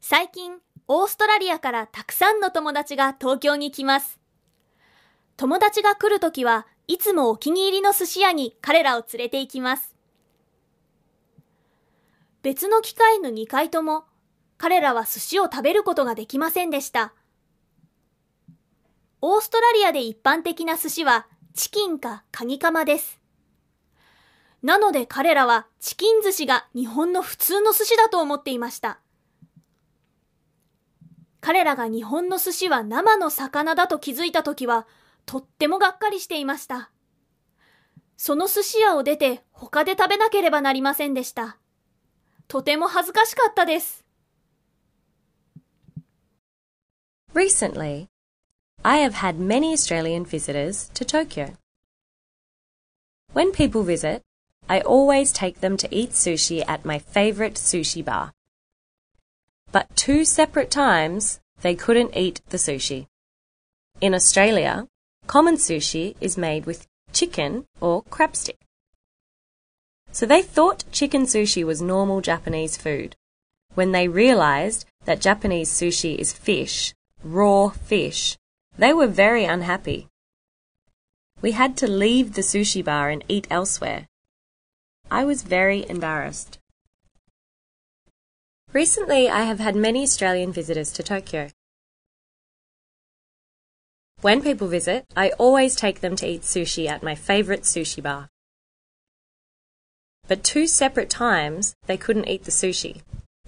最近、オーストラリアからたくさんの友達が東京に来ます。友達が来るときはいつもお気に入りの寿司屋に彼らを連れて行きます。別の機会の2回とも彼らは寿司を食べることができませんでした。オーストラリアで一般的な寿司はチキンかカニカマです。なので彼らはチキン寿司が日本の普通の寿司だと思っていました。彼らが日本の寿司は生の魚だと気づいたときはとってもがっかりしていました。その寿司屋を出て他で食べなければなりませんでした。とても恥ずかしかったです。Recently, I have had many Australian visitors to Tokyo. When people visit, I always take them to eat sushi at my favorite sushi bar. But two separate times, they couldn't eat the sushi. In Australia, common sushi is made with chicken or crab stick. So they thought chicken sushi was normal Japanese food. When they realized that Japanese sushi is fish, raw fish, they were very unhappy. We had to leave the sushi bar and eat elsewhere. I was very embarrassed. Recently, I have had many Australian visitors to Tokyo. When people visit, I always take them to eat sushi at my favourite sushi bar. But two separate times, they couldn't eat the sushi.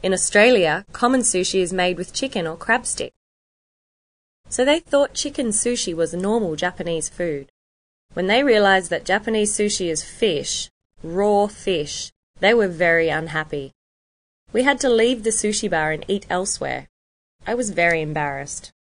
In Australia, common sushi is made with chicken or crab stick. So they thought chicken sushi was normal Japanese food. When they realized that Japanese sushi is fish, raw fish, they were very unhappy. We had to leave the sushi bar and eat elsewhere. I was very embarrassed.